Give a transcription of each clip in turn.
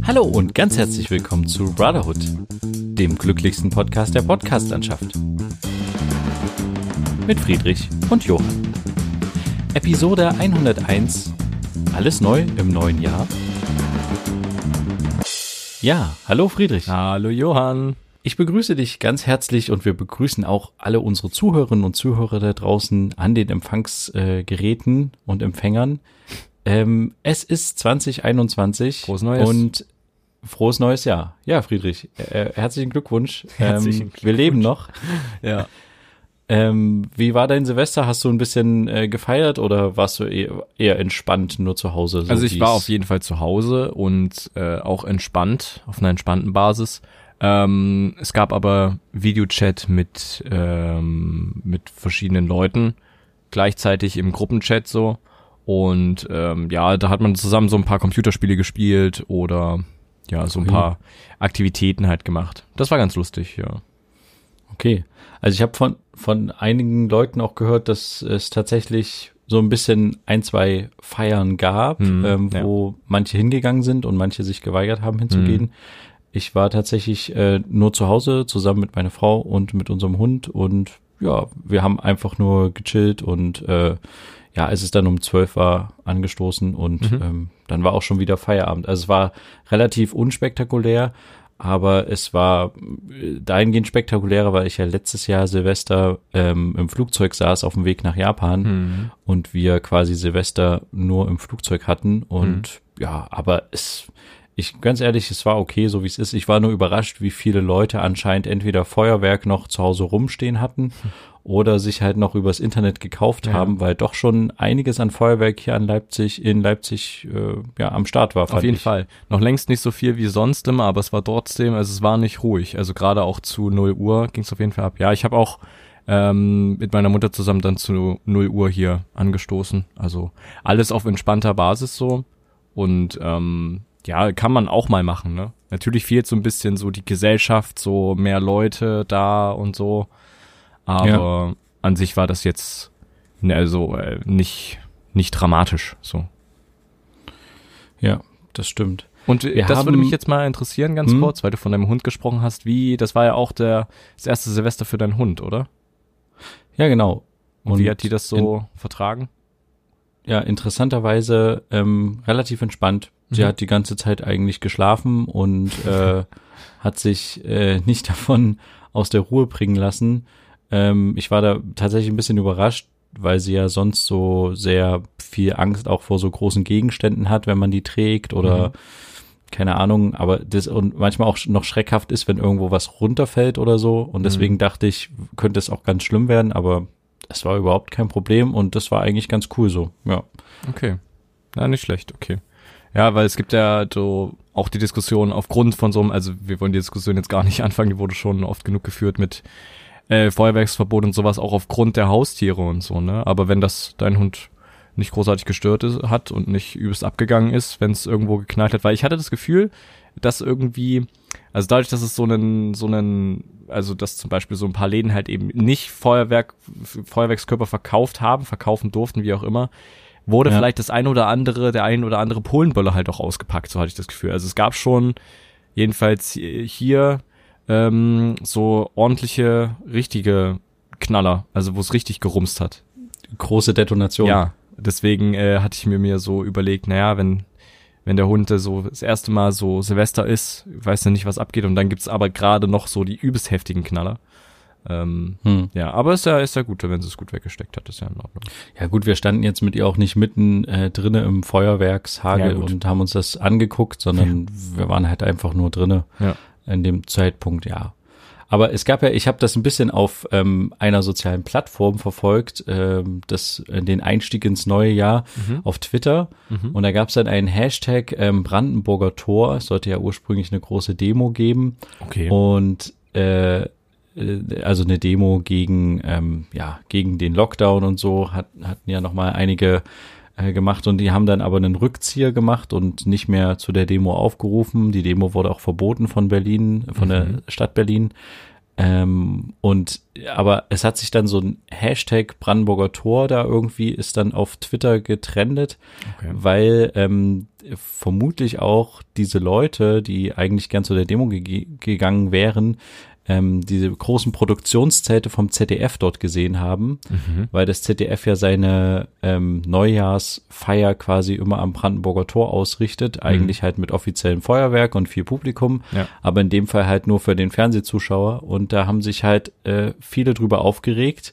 Hallo und ganz herzlich willkommen zu Brotherhood, dem glücklichsten Podcast der Podcastlandschaft. Mit Friedrich und Johann. Episode 101. Alles neu im neuen Jahr. Ja, hallo Friedrich. Hallo Johann. Ich begrüße dich ganz herzlich und wir begrüßen auch alle unsere Zuhörerinnen und Zuhörer da draußen an den Empfangsgeräten und Empfängern. Ähm, es ist 2021 Frohes Neues. und frohes neues Jahr. Ja, Friedrich, äh, herzlichen Glückwunsch. Herzlichen ähm, Glückwunsch. Wir leben noch. Ja. Ähm, wie war dein Silvester? Hast du ein bisschen äh, gefeiert oder warst du eher, eher entspannt nur zu Hause? so Also ich war auf jeden Fall zu Hause und äh, auch entspannt, auf einer entspannten Basis. Ähm, es gab aber Videochat mit, ähm, mit verschiedenen Leuten, gleichzeitig im Gruppenchat so. Und ähm, ja, da hat man zusammen so ein paar Computerspiele gespielt oder ja, so ein Okay. paar Aktivitäten halt gemacht. Das war ganz lustig, ja. Okay. Also ich habe von, von einigen Leuten auch gehört, dass es tatsächlich so ein bisschen ein, zwei Feiern gab, Hm, ähm, wo manche hingegangen sind und manche sich geweigert haben hinzugehen. Ich war tatsächlich äh, nur zu Hause zusammen mit meiner Frau und mit unserem Hund und ja, wir haben einfach nur gechillt und äh, ja, als es dann um zwölf war, angestoßen und Mhm. ähm, dann war auch schon wieder Feierabend. Also es war relativ unspektakulär, aber es war äh, dahingehend spektakulärer, weil ich ja letztes Jahr Silvester ähm, im Flugzeug saß auf dem Weg nach Japan Mhm. und wir quasi Silvester nur im Flugzeug hatten und ja, aber es ich ganz ehrlich, es war okay, so wie es ist. Ich war nur überrascht, wie viele Leute anscheinend entweder Feuerwerk noch zu Hause rumstehen hatten oder sich halt noch übers Internet gekauft Ja. haben, weil doch schon einiges an Feuerwerk hier an Leipzig, in Leipzig, äh, ja, am Start war. Auf jeden ich. Fall. Noch längst nicht so viel wie sonst immer, aber es war trotzdem, also es war nicht ruhig. Also gerade auch zu 0 Uhr ging es auf jeden Fall ab. Ja, ich habe auch ähm, mit meiner Mutter zusammen dann zu 0 Uhr hier angestoßen. Also alles auf entspannter Basis so. Und ähm, ja, kann man auch mal machen, ne? Natürlich fehlt so ein bisschen so die Gesellschaft, so mehr Leute da und so. Aber an sich war das jetzt ne, also äh, nicht nicht dramatisch so. Ja, das stimmt. Und äh, Wir das würde haben- mich jetzt mal interessieren, ganz Hm? kurz, weil du von deinem Hund gesprochen hast. Wie, das war ja auch der, das erste Silvester für deinen Hund, oder? Ja, genau. Und, wie hat die das so vertragen? ja, interessanterweise ähm, relativ entspannt. Sie Mhm. hat die ganze Zeit eigentlich geschlafen und äh, hat sich äh, nicht davon aus der Ruhe bringen lassen. Ähm, ich war da tatsächlich ein bisschen überrascht, weil sie ja sonst so sehr viel Angst auch vor so großen Gegenständen hat, wenn man die trägt oder Mhm. keine Ahnung, aber das und manchmal auch noch schreckhaft ist, wenn irgendwo was runterfällt oder so. Und deswegen dachte ich, könnte es auch ganz schlimm werden, aber es war überhaupt kein Problem und das war eigentlich ganz cool so. Ja. Okay. Na, nicht schlecht, okay. Ja, weil es gibt ja so auch die Diskussion aufgrund von so einem, also wir wollen die Diskussion jetzt gar nicht anfangen, die wurde schon oft genug geführt mit äh, Feuerwerksverbot und sowas, auch aufgrund der Haustiere und so, ne? Aber wenn das dein Hund nicht großartig gestört ist, hat und nicht übelst abgegangen ist, wenn es irgendwo geknallt hat, weil ich hatte das Gefühl, dass irgendwie, also dadurch, dass es so einen, so einen, also dass zum Beispiel so ein paar Läden halt eben nicht Feuerwerk, Feuerwerkskörper verkauft haben, verkaufen durften, wie auch immer, wurde Ja. vielleicht das ein oder andere, der ein oder andere Polenböller halt auch ausgepackt, so hatte ich das Gefühl. Also es gab schon jedenfalls hier ähm, so ordentliche, richtige Knaller, also wo es richtig gerumst hat. große Detonation. Ja, deswegen äh, hatte ich mir mir so überlegt, naja, wenn wenn der Hund so das erste Mal so Silvester ist, weiß er nicht, was abgeht und dann gibt's aber gerade noch so die übelst heftigen Knaller. Ähm, Hm. ja, aber ist ja, ist ja gut, wenn sie es gut weggesteckt hat, ist ja in Ordnung. Ja gut, wir standen jetzt mit ihr auch nicht mitten äh, drinne im Feuerwerkshagel Ja, und haben uns das angeguckt, sondern wir waren halt einfach nur drinne Ja. in dem Zeitpunkt, ja. Aber es gab ja, ich habe das ein bisschen auf ähm, einer sozialen Plattform verfolgt, ähm, das, äh, den Einstieg ins neue Jahr Mhm. auf Twitter. Und da gab es dann einen Hashtag ähm, Brandenburger Tor. Es sollte ja ursprünglich eine große Demo geben. Okay. Und äh, also eine Demo gegen ähm, ja gegen den Lockdown und so hat, hatten ja noch mal einige äh, gemacht und die haben dann aber einen Rückzieher gemacht und nicht mehr zu der Demo aufgerufen. Die Demo wurde auch verboten von Berlin, von der Stadt Berlin. Ähm, und aber es hat sich dann so ein Hashtag Brandenburger Tor da irgendwie ist dann auf Twitter getrendet, Okay. weil ähm, vermutlich auch diese Leute, die eigentlich gern zu der Demo ge gegangen wären, ähm, diese großen Produktionszelte vom ZDF dort gesehen haben, Mhm. weil das ZDF ja seine ähm, Neujahrsfeier quasi immer am Brandenburger Tor ausrichtet, eigentlich halt mit offiziellem Feuerwerk und viel Publikum, Ja. aber in dem Fall halt nur für den Fernsehzuschauer und da haben sich halt äh, viele drüber aufgeregt,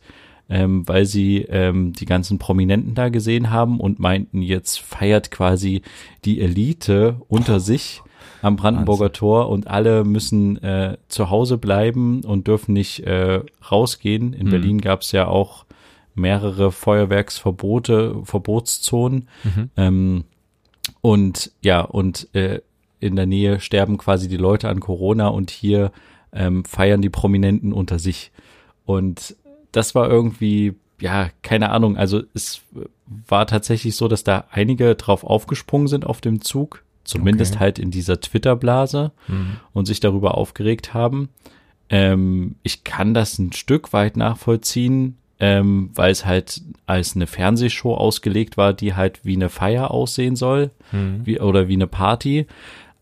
ähm, weil sie ähm, die ganzen Prominenten da gesehen haben und meinten, jetzt feiert quasi die Elite unter sich am Brandenburger Tor und alle müssen äh, zu Hause bleiben und dürfen nicht äh, rausgehen. In Mhm. Berlin gab es ja auch mehrere Feuerwerksverbote, Verbotszonen. Mhm. Ähm, und ja, und äh, in der Nähe sterben quasi die Leute an Corona und hier ähm, feiern die Prominenten unter sich. Und das war irgendwie, ja, keine Ahnung, also es war tatsächlich so, dass da einige drauf aufgesprungen sind auf dem Zug, zumindest Okay. halt in dieser Twitter-Blase Mhm. und sich darüber aufgeregt haben. Ähm, ich kann das ein Stück weit nachvollziehen, ähm, weil es halt als eine Fernsehshow ausgelegt war, die halt wie eine Feier aussehen soll, Mhm. wie, oder wie eine Party.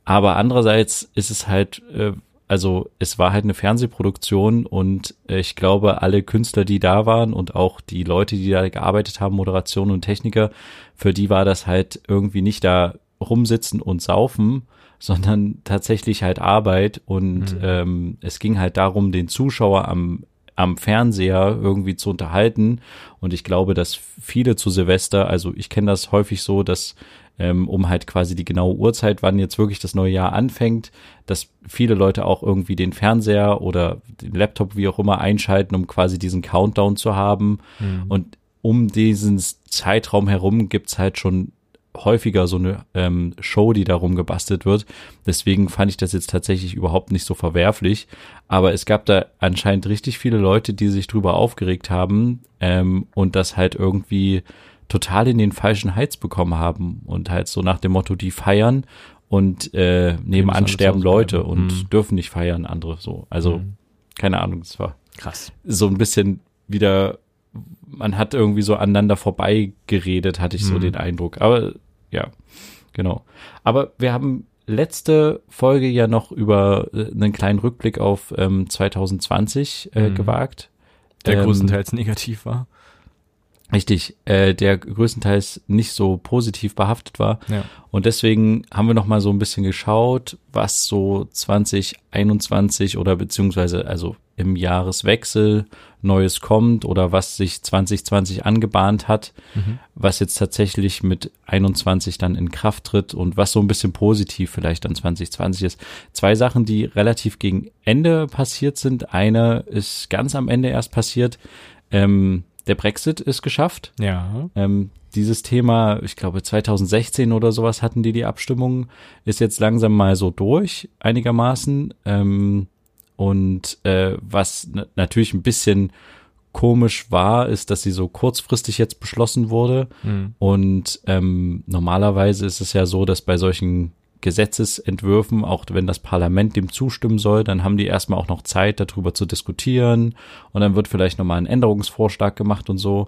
Aber andererseits ist es halt, äh, also es war halt eine Fernsehproduktion und äh, ich glaube, alle Künstler, die da waren und auch die Leute, die da gearbeitet haben, Moderation und Techniker, für die war das halt irgendwie nicht da rumsitzen und saufen, sondern tatsächlich halt Arbeit und Mhm. ähm, es ging halt darum, den Zuschauer am am Fernseher irgendwie zu unterhalten und ich glaube, dass viele zu Silvester, also ich kenne das häufig so, dass ähm, um halt quasi die genaue Uhrzeit, wann jetzt wirklich das neue Jahr anfängt, dass viele Leute auch irgendwie den Fernseher oder den Laptop, wie auch immer, einschalten, um quasi diesen Countdown zu haben. Mhm. Und um diesen Zeitraum herum gibt's halt schon häufiger so eine ähm, Show, die darum gebastelt wird. Deswegen fand ich das jetzt tatsächlich überhaupt nicht so verwerflich. Aber es gab da anscheinend richtig viele Leute, die sich drüber aufgeregt haben ähm, und das halt irgendwie total in den falschen Heiz bekommen haben und halt so nach dem Motto, die feiern und äh, nebenan sterben Leute und Mhm. dürfen nicht feiern, andere so. Also Mhm. keine Ahnung, das war Krass. so ein bisschen wieder, man hat irgendwie so aneinander vorbei geredet, hatte ich so Mhm. den Eindruck. Aber ja, genau. Aber wir haben letzte Folge ja noch über äh, einen kleinen Rückblick auf ähm, 2020 äh, Mhm. gewagt. Der Ähm, größtenteils negativ war. Richtig, äh, der größtenteils nicht so positiv behaftet war. Ja. Und deswegen haben wir noch mal so ein bisschen geschaut, was so 2021 oder beziehungsweise also im Jahreswechsel Neues kommt oder was sich 2020 angebahnt hat, Mhm. was jetzt tatsächlich mit 21 dann in Kraft tritt und was so ein bisschen positiv vielleicht an 2020 ist. Zwei Sachen, die relativ gegen Ende passiert sind. Eine ist ganz am Ende erst passiert. Ähm, der Brexit ist geschafft. Ja. Ähm, dieses Thema, ich glaube 2016 oder sowas hatten die die Abstimmung, ist jetzt langsam mal so durch, einigermaßen. Ähm, und äh, was na- natürlich ein bisschen komisch war, ist, dass sie so kurzfristig jetzt beschlossen wurde. Mhm. Und ähm, normalerweise ist es ja so, dass bei solchen Gesetzesentwürfen, auch wenn das Parlament dem zustimmen soll, dann haben die erstmal auch noch Zeit, darüber zu diskutieren und dann wird vielleicht nochmal ein Änderungsvorschlag gemacht und so.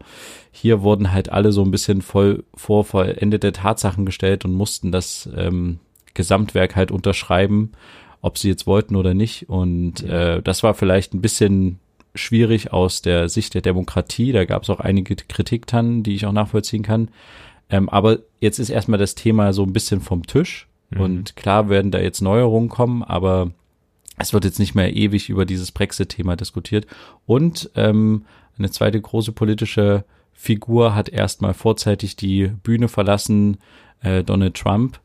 Hier wurden halt alle so ein bisschen voll vor vollendete Tatsachen gestellt und mussten das ähm, Gesamtwerk halt unterschreiben, ob sie jetzt wollten oder nicht. Und äh, das war vielleicht ein bisschen schwierig aus der Sicht der Demokratie. Da gab es auch einige Kritik dran, die ich auch nachvollziehen kann. Ähm, aber jetzt ist erstmal das Thema so ein bisschen vom Tisch. Mhm. Und klar werden da jetzt Neuerungen kommen, aber es wird jetzt nicht mehr ewig über dieses Brexit-Thema diskutiert. Und ähm, eine zweite große politische Figur hat erstmal vorzeitig die Bühne verlassen. Äh, Donald Trump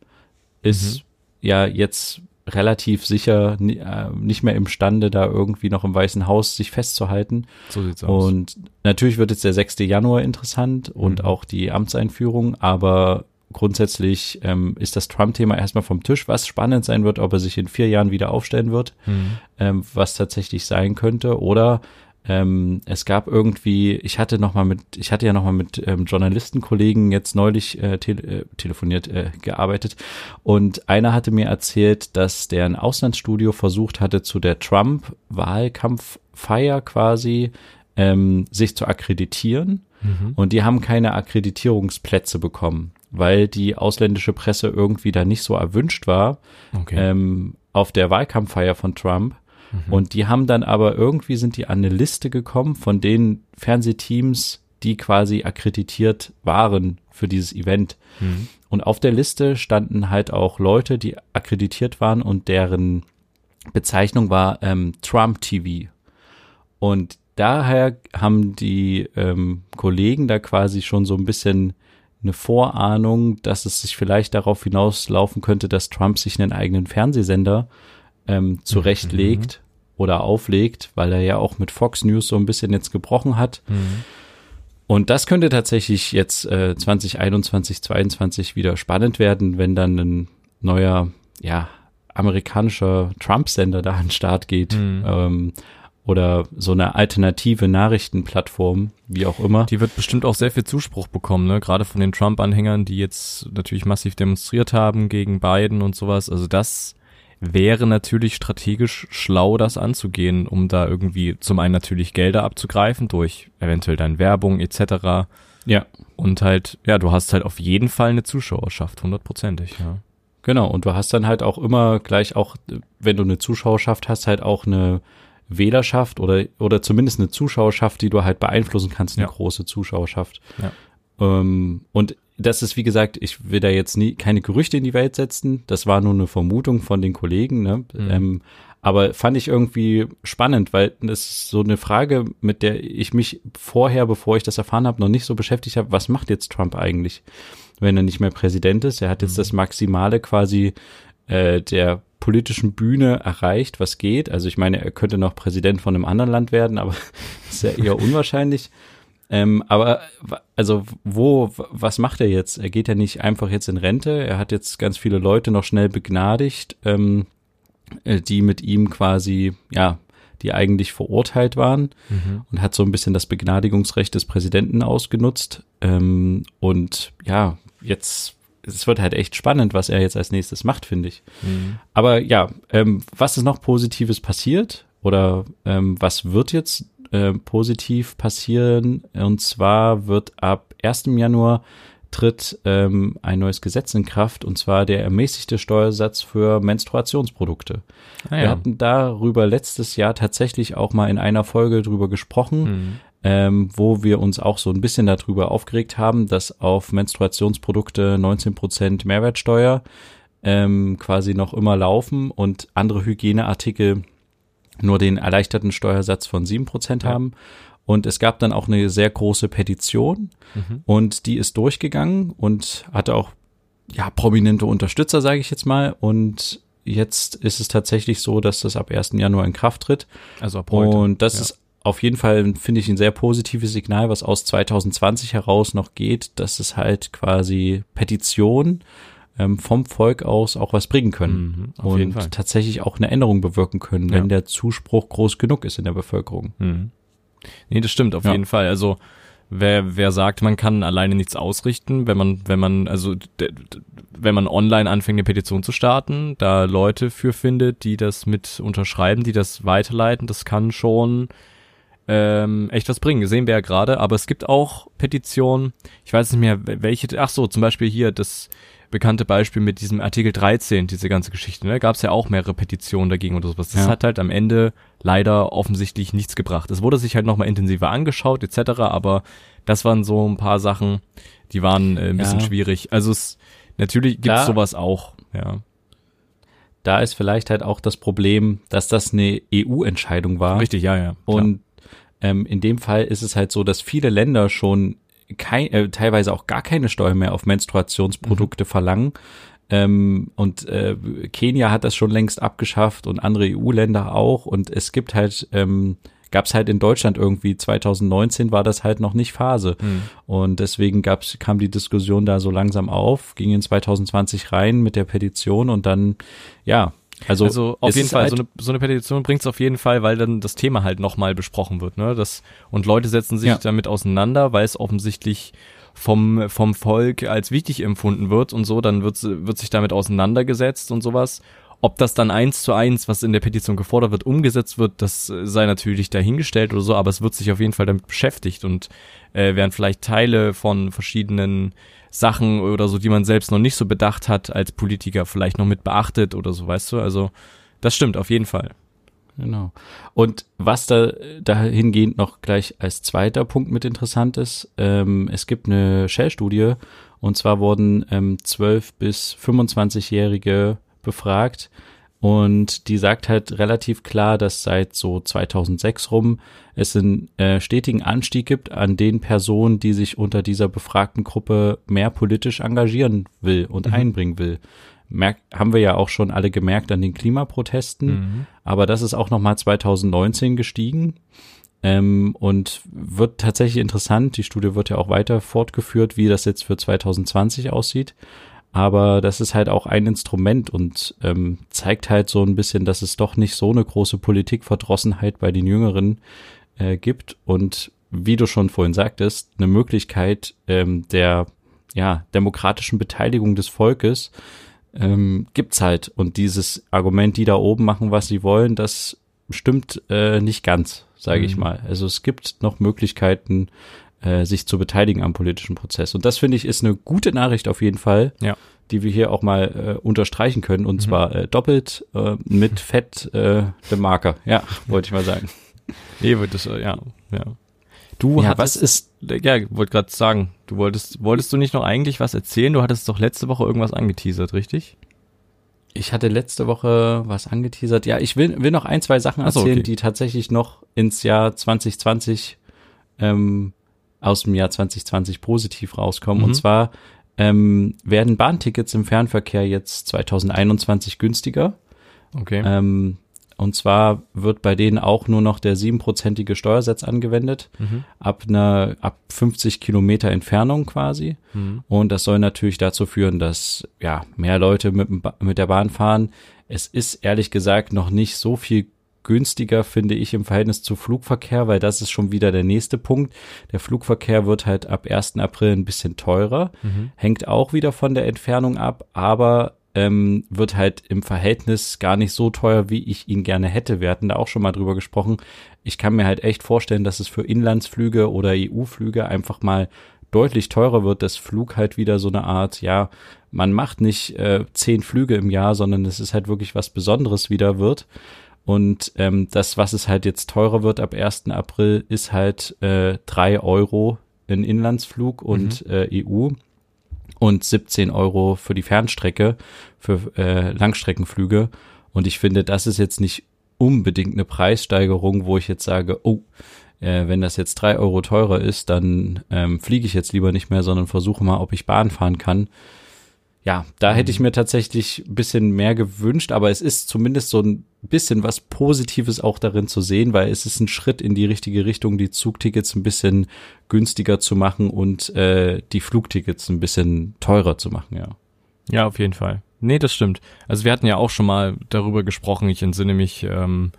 ist ja jetzt relativ sicher äh, nicht mehr imstande, da irgendwie noch im Weißen Haus sich festzuhalten. So sieht's aus. Und natürlich wird jetzt der 6. Januar interessant und Mhm. auch die Amtseinführung, aber grundsätzlich ähm, ist das Trump-Thema erstmal vom Tisch. Was spannend sein wird, ob er sich in vier Jahren wieder aufstellen wird, Mhm. ähm, was tatsächlich sein könnte, oder Ähm, es gab irgendwie, ich hatte noch mal mit, ich hatte ja noch mal mit ähm, Journalistenkollegen jetzt neulich äh, tele äh, telefoniert, äh, gearbeitet und einer hatte mir erzählt, dass der ein Auslandsstudio versucht hatte, zu der Trump-Wahlkampffeier quasi ähm, sich zu akkreditieren mhm. und die haben keine Akkreditierungsplätze bekommen, weil die ausländische Presse irgendwie da nicht so erwünscht war okay. ähm, auf der Wahlkampffeier von Trump. Mhm. Und die haben dann aber irgendwie sind die an eine Liste gekommen von den Fernsehteams, die quasi akkreditiert waren für dieses Event. Mhm. Und auf der Liste standen halt auch Leute, die akkreditiert waren und deren Bezeichnung war ähm, Trump TV. Und daher haben die ähm, Kollegen da quasi schon so ein bisschen eine Vorahnung, dass es sich vielleicht darauf hinauslaufen könnte, dass Trump sich einen eigenen Fernsehsender ähm, zurechtlegt mhm. Oder auflegt, weil er ja auch mit Fox News so ein bisschen jetzt gebrochen hat. Mhm. Und das könnte tatsächlich jetzt äh, 2021, 2022 wieder spannend werden, wenn dann ein neuer, ja, amerikanischer Trump-Sender da an den Start geht. Mhm. Ähm, oder so eine alternative Nachrichtenplattform, wie auch immer. Die wird bestimmt auch sehr viel Zuspruch bekommen, ne? Gerade von den Trump-Anhängern, die jetzt natürlich massiv demonstriert haben gegen Biden und sowas. Also das wäre natürlich strategisch schlau, das anzugehen, um da irgendwie zum einen natürlich Gelder abzugreifen durch eventuell dann Werbung etc. Ja. Und halt, ja, du hast halt auf jeden Fall eine Zuschauerschaft, hundertprozentig, ja. Genau, und du hast dann halt auch immer gleich auch, wenn du eine Zuschauerschaft hast, halt auch eine Wählerschaft oder, oder zumindest eine Zuschauerschaft, die du halt beeinflussen kannst, eine ja. große Zuschauerschaft. Ja. Ähm, und das ist, wie gesagt, ich will da jetzt nie keine Gerüchte in die Welt setzen. Das war nur eine Vermutung von den Kollegen. Ne? Mhm. Ähm, aber fand ich irgendwie spannend, weil das ist so eine Frage, mit der ich mich vorher, bevor ich das erfahren habe, noch nicht so beschäftigt habe. Was macht jetzt Trump eigentlich, wenn er nicht mehr Präsident ist? Er hat jetzt mhm. das Maximale quasi äh, der politischen Bühne erreicht, was geht. Also ich meine, er könnte noch Präsident von einem anderen Land werden, aber das ist ja eher unwahrscheinlich. Ähm, aber also wo, was macht er jetzt? Er geht ja nicht einfach jetzt in Rente. Er hat jetzt ganz viele Leute noch schnell begnadigt, ähm, äh, die mit ihm quasi, ja, die eigentlich verurteilt waren mhm. und hat so ein bisschen das Begnadigungsrecht des Präsidenten ausgenutzt. Ähm, und ja, jetzt es wird halt echt spannend, was er jetzt als nächstes macht, finde ich. Mhm. Aber ja, ähm, was ist noch Positives passiert oder ähm, was wird jetzt äh, positiv passieren? Und zwar wird ab 1. Januar tritt ähm, ein neues Gesetz in Kraft und zwar der ermäßigte Steuersatz für Menstruationsprodukte. Ah, ja. Wir hatten darüber letztes Jahr tatsächlich auch mal in einer Folge drüber gesprochen. Mhm ähm, wo wir uns auch so ein bisschen darüber aufgeregt haben, dass auf Menstruationsprodukte 19% Mehrwertsteuer ähm, quasi noch immer laufen und andere Hygieneartikel nur den erleichterten Steuersatz von 7% ja. haben. Und es gab dann auch eine sehr große Petition mhm. und die ist durchgegangen und hatte auch ja prominente Unterstützer, sage ich jetzt mal. Und jetzt ist es tatsächlich so, dass das ab 1. Januar in Kraft tritt. Also ab heute. Und das ja. ist auf jeden Fall finde ich ein sehr positives Signal, was aus 2020 heraus noch geht, dass es halt quasi Petitionen ähm, vom Volk aus auch was bringen können mhm, und tatsächlich auch eine Änderung bewirken können, wenn ja. der Zuspruch groß genug ist in der Bevölkerung. Mhm. Nee, das stimmt auf ja. jeden Fall. Also wer, wer sagt, man kann alleine nichts ausrichten, wenn man, wenn man, also wenn man online anfängt, eine Petition zu starten, da Leute für findet, die das mit unterschreiben, die das weiterleiten, das kann schon ähm, echt was bringen. Sehen wir ja gerade, aber es gibt auch Petitionen, ich weiß nicht mehr, welche, ach so, zum Beispiel hier das bekannte Beispiel mit diesem Artikel 13, diese ganze Geschichte, ne, gab es ja auch mehrere Petitionen dagegen oder sowas. Das ja. hat halt am Ende leider offensichtlich nichts gebracht. Es wurde sich halt nochmal intensiver angeschaut, etc., aber das waren so ein paar Sachen, die waren äh, ein bisschen ja. schwierig. Also es natürlich gibt es sowas auch, ja. Da ist vielleicht halt auch das Problem, dass das eine EU-Entscheidung war. Richtig, ja, ja. Klar. Und ähm, in dem Fall ist es halt so, dass viele Länder schon kein, äh, teilweise auch gar keine Steuer mehr auf Menstruationsprodukte mhm. verlangen. Ähm, und äh, Kenia hat das schon längst abgeschafft und andere EU-Länder auch. Und es gibt halt, ähm, gab es halt in Deutschland irgendwie 2019 war das halt noch nicht Phase. Mhm. Und deswegen gab's, kam die Diskussion da so langsam auf, ging in 2020 rein mit der Petition und dann, ja, Also, also auf jeden Fall, halt so eine, so eine Petition bringt es auf jeden Fall, weil dann das Thema halt nochmal besprochen wird, ne? Das, und Leute setzen sich ja. damit auseinander, weil es offensichtlich vom, vom Volk als wichtig empfunden wird und so, dann wird, wird sich damit auseinandergesetzt und sowas. Ob das dann eins zu eins, was in der Petition gefordert wird, umgesetzt wird, das sei natürlich dahingestellt oder so, aber es wird sich auf jeden Fall damit beschäftigt und äh, werden vielleicht Teile von verschiedenen Sachen oder so, die man selbst noch nicht so bedacht hat als Politiker, vielleicht noch mit beachtet oder so, weißt du? Also das stimmt auf jeden Fall. Genau. Und was da dahingehend noch gleich als zweiter Punkt mit interessant ist, ähm, es gibt eine Shell-Studie und zwar wurden ähm, 12 bis 25-Jährige befragt und die sagt halt relativ klar, dass seit so 2006 rum es einen äh, stetigen Anstieg gibt an den Personen, die sich unter dieser befragten Gruppe mehr politisch engagieren will und mhm. einbringen will merk, haben wir ja auch schon alle gemerkt an den Klimaprotesten. Mhm. Aber das ist auch nochmal 2019 gestiegen. Ähm, und wird tatsächlich interessant. Die Studie wird ja auch weiter fortgeführt, wie das jetzt für 2020 aussieht. Aber das ist halt auch ein Instrument und ähm, zeigt halt so ein bisschen, dass es doch nicht so eine große Politikverdrossenheit bei den Jüngeren äh, gibt. Und wie du schon vorhin sagtest, eine Möglichkeit ähm, der ja, demokratischen Beteiligung des Volkes, ähm, gibt's halt. Und dieses Argument, die da oben machen, was sie wollen, das stimmt äh, nicht ganz, sage mhm. ich mal. Also es gibt noch Möglichkeiten, äh, sich zu beteiligen am politischen Prozess. Und das finde ich ist eine gute Nachricht auf jeden Fall, ja. die wir hier auch mal äh, unterstreichen können. Und mhm. zwar äh, doppelt äh, mit Fett äh, dem Marker. Ja, wollte ich mal sagen. Nee, das, äh, ja, ja. Du ja, hattest, was ist, ja, wollte gerade sagen, du wolltest, wolltest du nicht noch eigentlich was erzählen? Du hattest doch letzte Woche irgendwas angeteasert, richtig? Ich hatte letzte Woche was angeteasert. Ja, ich will, will noch ein, zwei Sachen erzählen, so, okay. die tatsächlich noch ins Jahr 2020, ähm, aus dem Jahr 2020 positiv rauskommen. Mhm. Und zwar ähm, werden Bahntickets im Fernverkehr jetzt 2021 günstiger. Okay. Ähm, und zwar wird bei denen auch nur noch der siebenprozentige Steuersatz angewendet, mhm. ab einer, ab 50 Kilometer Entfernung quasi. Mhm. Und das soll natürlich dazu führen, dass, ja, mehr Leute mit, mit der Bahn fahren. Es ist ehrlich gesagt noch nicht so viel günstiger, finde ich, im Verhältnis zu Flugverkehr, weil das ist schon wieder der nächste Punkt. Der Flugverkehr wird halt ab 1. April ein bisschen teurer, mhm. hängt auch wieder von der Entfernung ab, aber ähm, wird halt im Verhältnis gar nicht so teuer, wie ich ihn gerne hätte. Wir hatten da auch schon mal drüber gesprochen. Ich kann mir halt echt vorstellen, dass es für Inlandsflüge oder EU-Flüge einfach mal deutlich teurer wird, dass Flug halt wieder so eine Art, ja, man macht nicht äh, zehn Flüge im Jahr, sondern es ist halt wirklich was Besonderes wieder wird. Und ähm, das, was es halt jetzt teurer wird ab 1. April, ist halt äh, drei Euro in Inlandsflug und mhm. äh, EU und 17 Euro für die Fernstrecke, für äh, Langstreckenflüge. Und ich finde, das ist jetzt nicht unbedingt eine Preissteigerung, wo ich jetzt sage, oh, äh, wenn das jetzt drei Euro teurer ist, dann ähm, fliege ich jetzt lieber nicht mehr, sondern versuche mal, ob ich Bahn fahren kann ja, da hätte ich mhm. mir tatsächlich ein bisschen mehr gewünscht, aber es ist zumindest so ein bisschen was Positives auch darin zu sehen, weil es ist ein Schritt in die richtige Richtung, die Zugtickets ein bisschen günstiger zu machen und äh, die Flugtickets ein bisschen teurer zu machen, ja. Ja, auf jeden Fall. Nee, das stimmt. Also wir hatten ja auch schon mal darüber gesprochen, ich entsinne mich, ähm,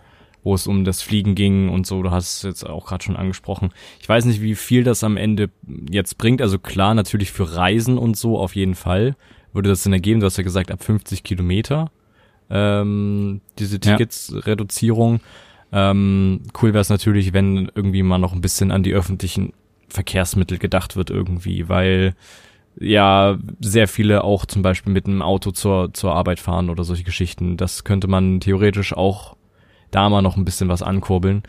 wo es um das Fliegen ging und so, du hast es jetzt auch gerade schon angesprochen. Ich weiß nicht, wie viel das am Ende jetzt bringt. Also klar, natürlich für Reisen und so auf jeden Fall würde das denn ergeben? Du hast ja gesagt, ab 50 Kilometer ähm, diese Tickets-Reduzierung. Ähm, cool wäre es natürlich, wenn irgendwie mal noch ein bisschen an die öffentlichen Verkehrsmittel gedacht wird irgendwie, weil ja sehr viele auch zum Beispiel mit einem Auto zur, zur Arbeit fahren oder solche Geschichten. Das könnte man theoretisch auch da mal noch ein bisschen was ankurbeln.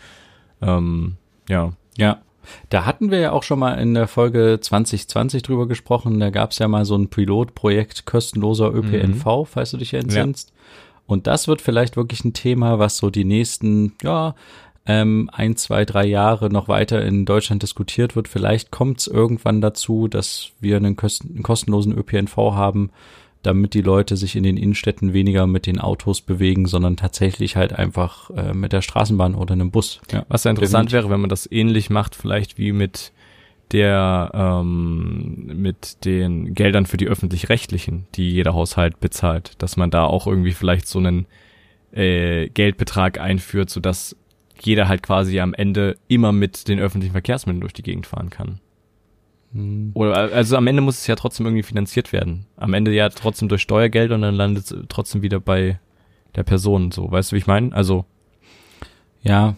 Ähm, ja. Ja. Da hatten wir ja auch schon mal in der Folge 2020 drüber gesprochen. Da gab es ja mal so ein Pilotprojekt kostenloser ÖPNV, mhm. falls du dich entsinnst. Ja. Und das wird vielleicht wirklich ein Thema, was so die nächsten, ja, ähm, ein, zwei, drei Jahre noch weiter in Deutschland diskutiert wird. Vielleicht kommt es irgendwann dazu, dass wir einen, einen kostenlosen ÖPNV haben, damit die Leute sich in den Innenstädten weniger mit den Autos bewegen, sondern tatsächlich halt einfach äh, mit der Straßenbahn oder einem Bus. Ja, Was ja interessant wäre, wenn man das ähnlich macht, vielleicht wie mit der ähm, mit den Geldern für die öffentlich-rechtlichen, die jeder Haushalt bezahlt, dass man da auch irgendwie vielleicht so einen äh, Geldbetrag einführt, sodass jeder halt quasi am Ende immer mit den öffentlichen Verkehrsmitteln durch die Gegend fahren kann. Hm. Oder also am Ende muss es ja trotzdem irgendwie finanziert werden. Am Ende ja trotzdem durch Steuergeld und dann landet es trotzdem wieder bei der Person. So, weißt du, wie ich meine? Also Ja,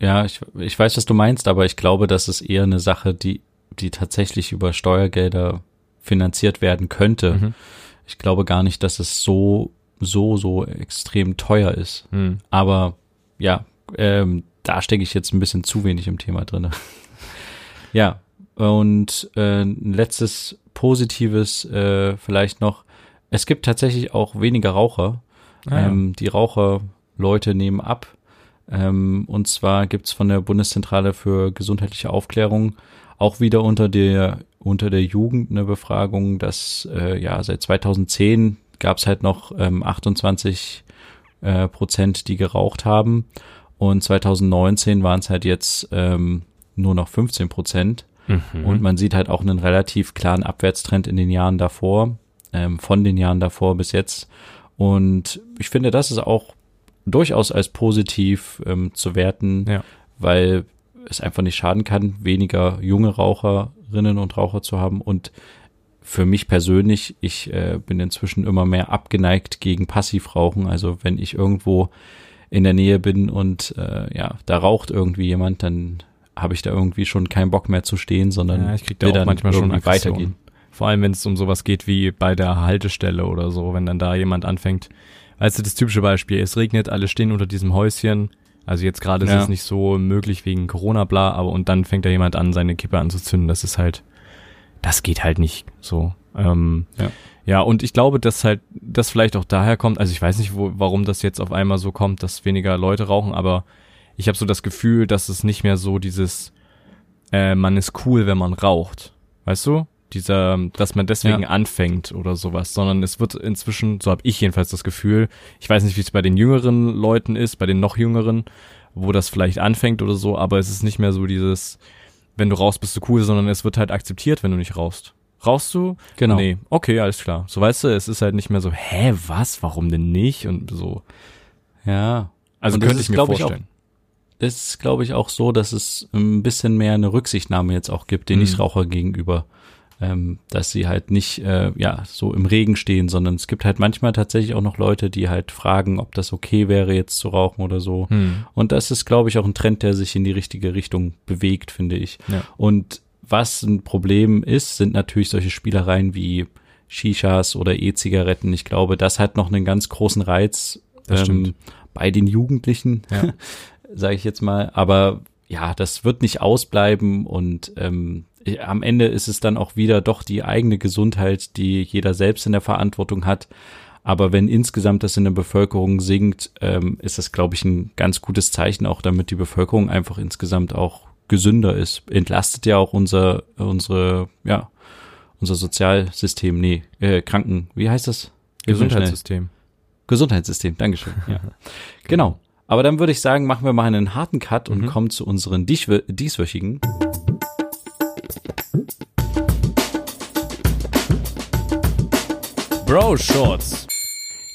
ja, ich, ich weiß, was du meinst, aber ich glaube, das ist eher eine Sache, die, die tatsächlich über Steuergelder finanziert werden könnte. Mhm. Ich glaube gar nicht, dass es so, so, so extrem teuer ist. hm. Aber ja, ähm, da stecke ich jetzt ein bisschen zu wenig im Thema drinne. ja, und äh, ein letztes positives äh, vielleicht noch. Es gibt tatsächlich auch weniger Raucher. Ah, ja. ähm, die Raucherleute nehmen ab. Ähm, und zwar gibt's von der Bundeszentrale für gesundheitliche Aufklärung auch wieder unter der unter der Jugend eine Befragung, dass äh, ja seit 2010 gab's halt noch ähm, 28 äh, Prozent, die geraucht haben und 2019 waren es halt jetzt ähm, nur noch 15 Prozent Mhm. und man sieht halt auch einen relativ klaren Abwärtstrend in den Jahren davor, ähm, von den Jahren davor bis jetzt. Und ich finde, das ist auch durchaus als positiv ähm, zu werten, Ja. weil es einfach nicht schaden kann, weniger junge Raucherinnen und Raucher zu haben. Und für mich persönlich, ich äh, bin inzwischen immer mehr abgeneigt gegen Passivrauchen. Also wenn ich irgendwo in der Nähe bin und äh, ja, da raucht irgendwie jemand, dann habe ich da irgendwie schon keinen Bock mehr zu stehen, sondern Ja, ich krieg da will auch dann manchmal schon weitergehen. Vor allem, wenn es um sowas geht wie bei der Haltestelle oder so, wenn dann da jemand anfängt. Weißt du, das typische Beispiel, es regnet, alle stehen unter diesem Häuschen. Also jetzt gerade ist Ja. es nicht so möglich wegen Corona, bla, aber und dann fängt da jemand an, seine Kippe anzuzünden. Das ist halt, das geht halt nicht so. Ähm, Ja. ja, und ich glaube, dass halt, das vielleicht auch daher kommt, also ich weiß nicht, wo, warum das jetzt auf einmal so kommt, dass weniger Leute rauchen, aber ich habe so das Gefühl, dass es nicht mehr so dieses, äh, man ist cool, wenn man raucht. Weißt du? Dieser, dass man deswegen Ja. anfängt oder sowas, sondern es wird inzwischen, so habe ich jedenfalls das Gefühl, ich weiß nicht, wie es bei den jüngeren Leuten ist, bei den noch jüngeren, wo das vielleicht anfängt oder so, aber es ist nicht mehr so dieses, wenn du rauchst, bist du cool, sondern es wird halt akzeptiert, wenn du nicht rauchst. Rauchst du? Genau. Nee, okay, alles klar. So weißt du, es ist halt nicht mehr so, hä, was, warum denn nicht? Und so. Ja. Also Und könnte ich mir vorstellen. Ist, glaube ich, auch so, dass es ein bisschen mehr eine Rücksichtnahme jetzt auch gibt, den Mhm. Nichtraucher gegenüber. Ähm, dass sie halt nicht, äh, ja, so im Regen stehen, sondern es gibt halt manchmal tatsächlich auch noch Leute, die halt fragen, ob das okay wäre, jetzt zu rauchen oder so. Hm. Und das ist, glaube ich, auch ein Trend, der sich in die richtige Richtung bewegt, finde ich. Ja. Und was ein Problem ist, sind natürlich solche Spielereien wie Shishas oder E-Zigaretten. Ich glaube, das hat noch einen ganz großen Reiz ähm, bei den Jugendlichen, Ja. sage ich jetzt mal. Aber ja, das wird nicht ausbleiben und ähm, am Ende ist es dann auch wieder doch die eigene Gesundheit, die jeder selbst in der Verantwortung hat. Aber wenn insgesamt das in der Bevölkerung sinkt, ähm, ist das, glaube ich, ein ganz gutes Zeichen, auch damit die Bevölkerung einfach insgesamt auch gesünder ist. Entlastet ja auch unser, unsere, ja, unser Sozialsystem, nee, äh, Kranken, wie heißt das? Gesundheitssystem. Gesundheitssystem, Dankeschön. Ja. genau. Aber dann würde ich sagen, machen wir mal einen harten Cut und Mhm. kommen zu unseren dieswö- dieswöchigen. Bro Shorts.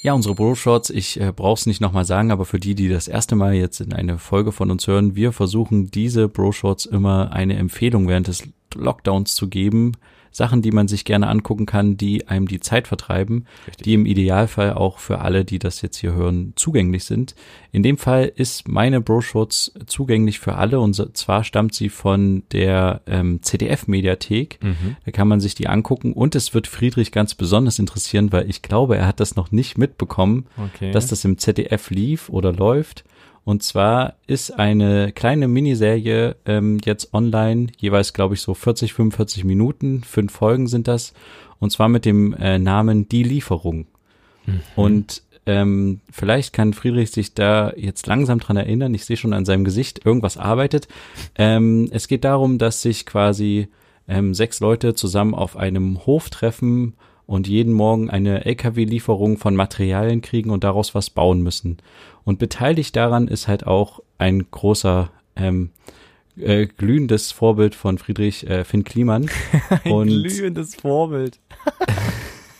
Ja, unsere Bro-Shorts, ich äh, brauch's nicht nochmal sagen, aber für die, die das erste Mal jetzt in eine Folge von uns hören, wir versuchen diese Bro-Shorts immer eine Empfehlung während des Lockdowns zu geben. Sachen, die man sich gerne angucken kann, die einem die Zeit vertreiben, Richtig. die im Idealfall auch für alle, die das jetzt hier hören, zugänglich sind. In dem Fall ist meine Bro-Shorts zugänglich für alle und zwar stammt sie von der ähm, CDF-Mediathek. Mhm. Da kann man sich die angucken und es wird Friedrich ganz besonders interessieren, weil ich glaube, er hat das noch nicht mitbekommen, Okay. dass das im ZDF lief oder läuft. Und zwar ist eine kleine Miniserie ähm, jetzt online, jeweils glaube ich so 40, 45 Minuten, fünf Folgen sind das, und zwar mit dem äh, Namen Die Lieferung. Mhm. Und ähm, vielleicht kann Friedrich sich da jetzt langsam dran erinnern. Ich sehe schon an seinem Gesicht, irgendwas arbeitet. Ähm, es geht darum, dass sich quasi ähm, sechs Leute zusammen auf einem Hof treffen und jeden Morgen eine LKW-Lieferung von Materialien kriegen und daraus was bauen müssen. Und beteiligt daran ist halt auch ein großer ähm, äh, glühendes Vorbild von Friedrich äh, Finn Kliman. Ein und glühendes Vorbild.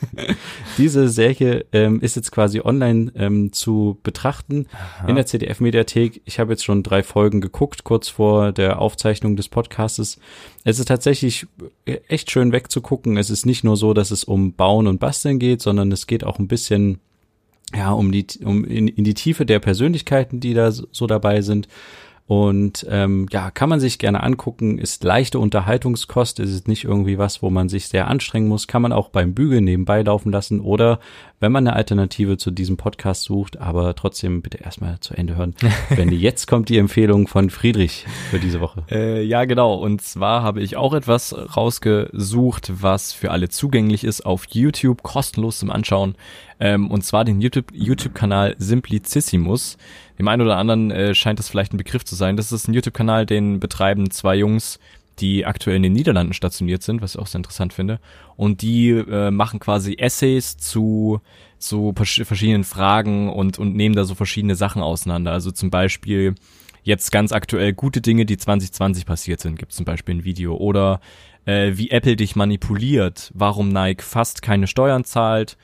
Diese Serie ähm, ist jetzt quasi online ähm, zu betrachten Aha. in der ZDF-Mediathek. Ich habe jetzt schon drei Folgen geguckt, kurz vor der Aufzeichnung des Podcastes. Es ist tatsächlich echt schön wegzugucken. Es ist nicht nur so, dass es um Bauen und Basteln geht, sondern es geht auch ein bisschen ja um die um in, in die Tiefe der Persönlichkeiten, die da so dabei sind. Und ähm, ja, kann man sich gerne angucken, ist leichte Unterhaltungskost, ist es nicht irgendwie was, wo man sich sehr anstrengen muss, kann man auch beim Bügeln nebenbei laufen lassen oder wenn man eine Alternative zu diesem Podcast sucht, aber trotzdem bitte erstmal zu Ende hören. Wenn jetzt kommt die Empfehlung von Friedrich für diese Woche. Äh, ja, genau. Und zwar habe ich auch etwas rausgesucht, was für alle zugänglich ist auf YouTube, kostenlos zum Anschauen. Ähm, und zwar den YouTube-Kanal YouTube Simplicissimus. Dem einen oder anderen äh, scheint das vielleicht ein Begriff zu sein. Das ist ein YouTube-Kanal, den betreiben zwei Jungs, die aktuell in den Niederlanden stationiert sind, was ich auch sehr interessant finde. Und die äh, machen quasi Essays zu so verschiedenen Fragen und, und nehmen da so verschiedene Sachen auseinander. Also zum Beispiel jetzt ganz aktuell gute Dinge, die 2020 passiert sind, gibt zum Beispiel ein Video. Oder äh, wie Apple dich manipuliert, warum Nike fast keine Steuern zahlt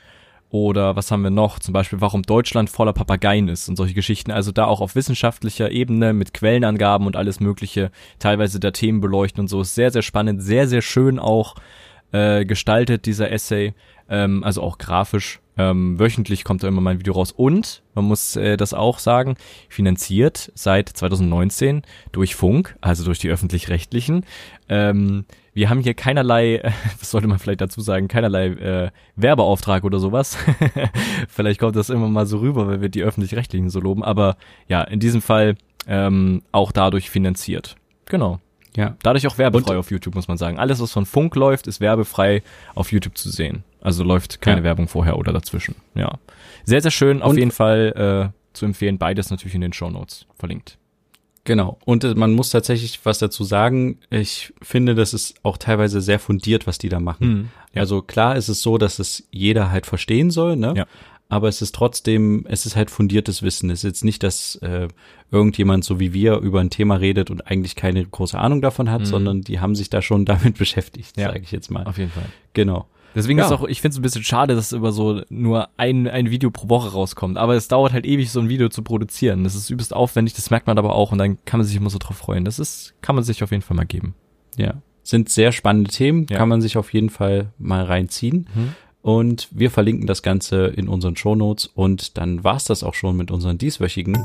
oder was haben wir noch? Zum Beispiel, warum Deutschland voller Papageien ist und solche Geschichten. Also da auch auf wissenschaftlicher Ebene mit Quellenangaben und alles Mögliche, teilweise der Themen beleuchten und so. Ist sehr, sehr spannend, sehr, sehr schön auch äh, gestaltet, dieser Essay. Ähm, also auch grafisch. Ähm, wöchentlich kommt da immer mein Video raus. Und, man muss äh, das auch sagen, finanziert seit 2019 durch Funk, also durch die öffentlich-rechtlichen. Ähm, wir haben hier keinerlei, was sollte man vielleicht dazu sagen, keinerlei äh, Werbeauftrag oder sowas. vielleicht kommt das immer mal so rüber, wenn wir die öffentlich-rechtlichen so loben. Aber ja, in diesem Fall ähm, auch dadurch finanziert. Genau. Ja. Dadurch auch werbefrei Und, auf YouTube, muss man sagen. Alles, was von Funk läuft, ist werbefrei auf YouTube zu sehen. Also läuft keine ja. Werbung vorher oder dazwischen. Ja. Sehr, sehr schön. Auf jeden Fall äh, zu empfehlen. Beides natürlich in den Show Notes verlinkt. Genau. Und äh, man muss tatsächlich was dazu sagen. Ich finde, das ist auch teilweise sehr fundiert, was die da machen. Mhm, ja. Also klar ist es so, dass es jeder halt verstehen soll, ne? Ja. Aber es ist trotzdem, es ist halt fundiertes Wissen. Es ist jetzt nicht, dass äh, irgendjemand so wie wir über ein Thema redet und eigentlich keine große Ahnung davon hat, mhm. sondern die haben sich da schon damit beschäftigt, ja, sage ich jetzt mal. Auf jeden Fall. Genau. Deswegen ja. ist auch, ich finde es ein bisschen schade, dass über so nur ein, ein Video pro Woche rauskommt. Aber es dauert halt ewig, so ein Video zu produzieren. Das ist übelst aufwendig, das merkt man aber auch und dann kann man sich immer so drauf freuen. Das ist, kann man sich auf jeden Fall mal geben. Ja. Sind sehr spannende Themen, ja. kann man sich auf jeden Fall mal reinziehen. Mhm. Und wir verlinken das Ganze in unseren Show Notes und dann war's das auch schon mit unseren dieswöchigen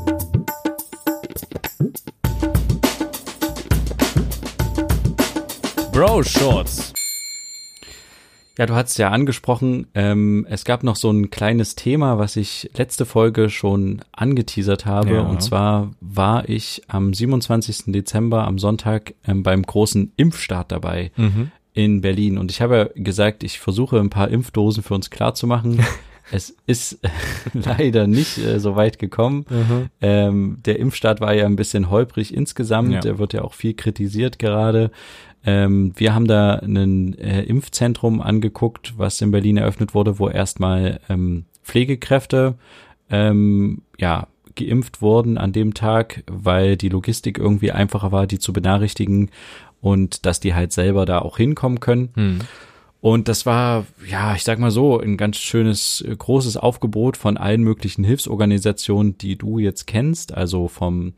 Bro Shorts. Ja, du hast ja angesprochen, ähm, es gab noch so ein kleines Thema, was ich letzte Folge schon angeteasert habe. Ja. Und zwar war ich am 27. Dezember am Sonntag ähm, beim großen Impfstart dabei mhm. in Berlin. Und ich habe ja gesagt, ich versuche ein paar Impfdosen für uns klarzumachen. es ist leider nicht äh, so weit gekommen. Mhm. Ähm, der Impfstart war ja ein bisschen holprig insgesamt. Ja. Der wird ja auch viel kritisiert gerade. Ähm, wir haben da ein äh, Impfzentrum angeguckt, was in Berlin eröffnet wurde, wo erstmal ähm, Pflegekräfte ähm, ja geimpft wurden an dem Tag, weil die Logistik irgendwie einfacher war, die zu benachrichtigen und dass die halt selber da auch hinkommen können. Hm. Und das war, ja, ich sag mal so, ein ganz schönes, äh, großes Aufgebot von allen möglichen Hilfsorganisationen, die du jetzt kennst. Also vom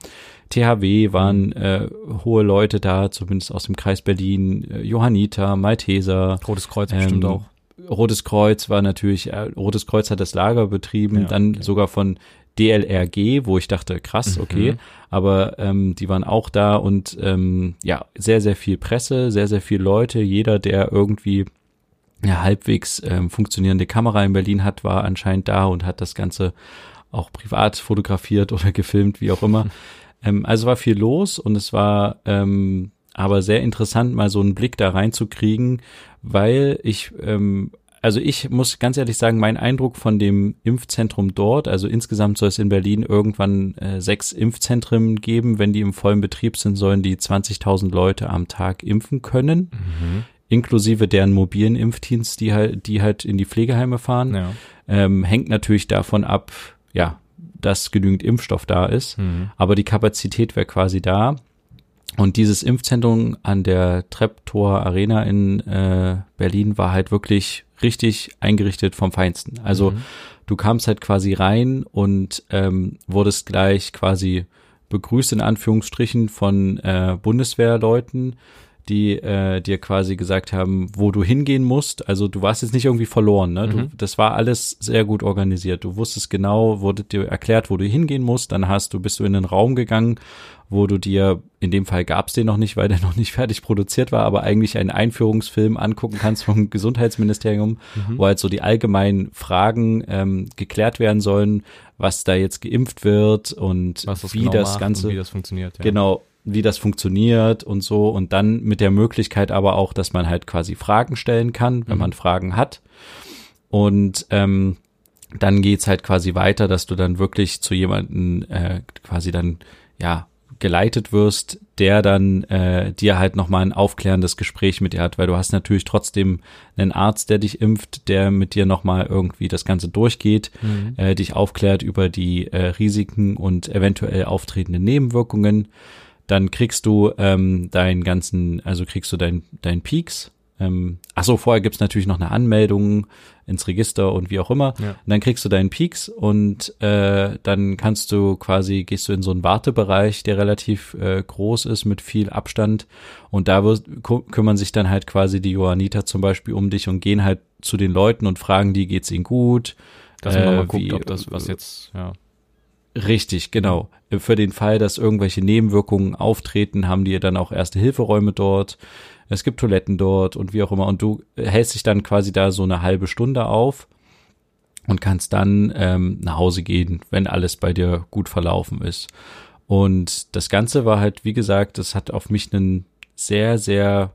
THW waren äh, hohe Leute da, zumindest aus dem Kreis Berlin, äh, Johanniter, Malteser. Rotes Kreuz ähm, bestimmt auch. Rotes Kreuz war natürlich, äh, Rotes Kreuz hat das Lager betrieben, ja, dann okay. sogar von DLRG, wo ich dachte, krass, mhm. okay, mhm. aber ähm, die waren auch da und ähm, ja, sehr, sehr viel Presse, sehr, sehr viele Leute, jeder, der irgendwie ja, halbwegs ähm, funktionierende Kamera in Berlin hat, war anscheinend da und hat das Ganze auch privat fotografiert oder gefilmt, wie auch immer. Ähm, also war viel los und es war ähm, aber sehr interessant, mal so einen Blick da reinzukriegen, weil ich, ähm, also ich muss ganz ehrlich sagen, mein Eindruck von dem Impfzentrum dort, also insgesamt soll es in Berlin irgendwann äh, sechs Impfzentren geben, wenn die im vollen Betrieb sind, sollen die 20.000 Leute am Tag impfen können. Mhm inklusive deren mobilen Impfteams, die halt, die halt in die Pflegeheime fahren. Ja. Ähm, hängt natürlich davon ab, ja, dass genügend Impfstoff da ist. Mhm. Aber die Kapazität wäre quasi da. Und dieses Impfzentrum an der Treptower Arena in äh, Berlin war halt wirklich richtig eingerichtet vom Feinsten. Also Mhm. du kamst halt quasi rein und ähm, wurdest gleich quasi begrüßt in Anführungsstrichen von äh, Bundeswehrleuten, die äh, dir quasi gesagt haben, wo du hingehen musst. Also du warst jetzt nicht irgendwie verloren, ne? Du, Mhm. das war alles sehr gut organisiert. Du wusstest genau, wurde dir erklärt, wo du hingehen musst. Dann hast du, bist du in den Raum gegangen, wo du dir, in dem Fall gab's den noch nicht, weil der noch nicht fertig produziert war, aber eigentlich einen Einführungsfilm angucken kannst vom Gesundheitsministerium, Mhm. wo halt so die allgemeinen Fragen ähm, geklärt werden sollen, was da jetzt geimpft wird und das wie genau das Ganze wie das funktioniert. Ja. Genau, wie das funktioniert und so. Und dann mit der Möglichkeit aber auch, dass man halt quasi Fragen stellen kann, wenn Mhm. man Fragen hat. Und ähm, dann geht's halt quasi weiter, dass du dann wirklich zu jemanden äh, quasi dann, ja, geleitet wirst, der dann äh, dir halt nochmal ein aufklärendes Gespräch mit dir hat, weil du hast natürlich trotzdem einen Arzt, der dich impft, der mit dir nochmal irgendwie das Ganze durchgeht, Mhm. äh, dich aufklärt über die äh, Risiken und eventuell auftretenden Nebenwirkungen. Dann kriegst du ähm, deinen ganzen, also kriegst du dein, dein Peaks. Ähm, ach so, vorher gibt's natürlich noch eine Anmeldung ins Register und wie auch immer. Ja. Und dann kriegst du deinen Peaks und äh, dann kannst du quasi, gehst du in so einen Wartebereich, der relativ äh, groß ist mit viel Abstand. Und da wirst, kümmern sich dann halt quasi die Johanniter zum Beispiel um dich und gehen halt zu den Leuten und fragen die, geht's ihnen gut? Dass man Äh, nochmal guckt, wie- ob das was jetzt, ja. Richtig, genau. Für den Fall, dass irgendwelche Nebenwirkungen auftreten, haben die dann auch erste Hilferäume dort. Es gibt Toiletten dort und wie auch immer. Und du hältst dich dann quasi da so eine halbe Stunde auf und kannst dann ähm, nach Hause gehen, wenn alles bei dir gut verlaufen ist. Und das Ganze war halt, wie gesagt, das hat auf mich einen sehr, sehr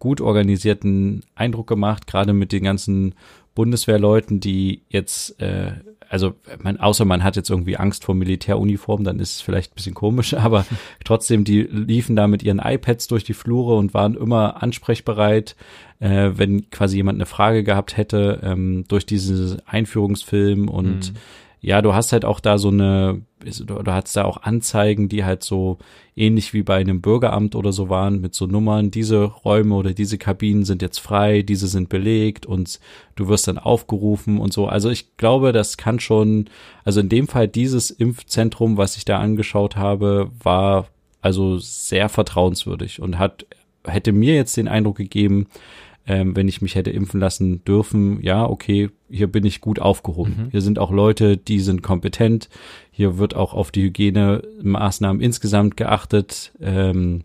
gut organisierten Eindruck gemacht, gerade mit den ganzen Bundeswehrleuten, die jetzt, äh, also man, außer man hat jetzt irgendwie Angst vor Militäruniform, dann ist es vielleicht ein bisschen komisch, aber trotzdem, die liefen da mit ihren iPads durch die Flure und waren immer ansprechbereit, äh, wenn quasi jemand eine Frage gehabt hätte, ähm, durch diesen Einführungsfilm und Mhm. Ja, du hast halt auch da so eine, du, hast da auch Anzeigen, die halt so ähnlich wie bei einem Bürgeramt oder so waren, mit so Nummern, diese Räume oder diese Kabinen sind jetzt frei, diese sind belegt und du wirst dann aufgerufen und so. Also ich glaube, das kann schon, also in dem Fall dieses Impfzentrum, was ich da angeschaut habe, war also sehr vertrauenswürdig und hat, hätte mir jetzt den Eindruck gegeben, ähm, wenn ich mich hätte impfen lassen dürfen, ja, okay, hier bin ich gut aufgehoben. Mhm. Hier sind auch Leute, die sind kompetent. Hier wird auch auf die Hygienemaßnahmen insgesamt geachtet. Ähm,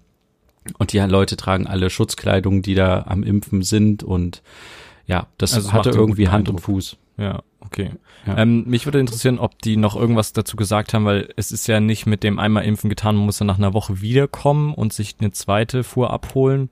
und die Leute tragen alle Schutzkleidung, die da am Impfen sind. Und ja, das Also hatte irgendwie Hand und. Fuß. Ja, okay. Ja. Ähm, mich würde interessieren, ob die noch irgendwas dazu gesagt haben, weil es ist ja nicht mit dem einmal impfen getan, man muss dann nach einer Woche wiederkommen und sich eine zweite Fuhr abholen.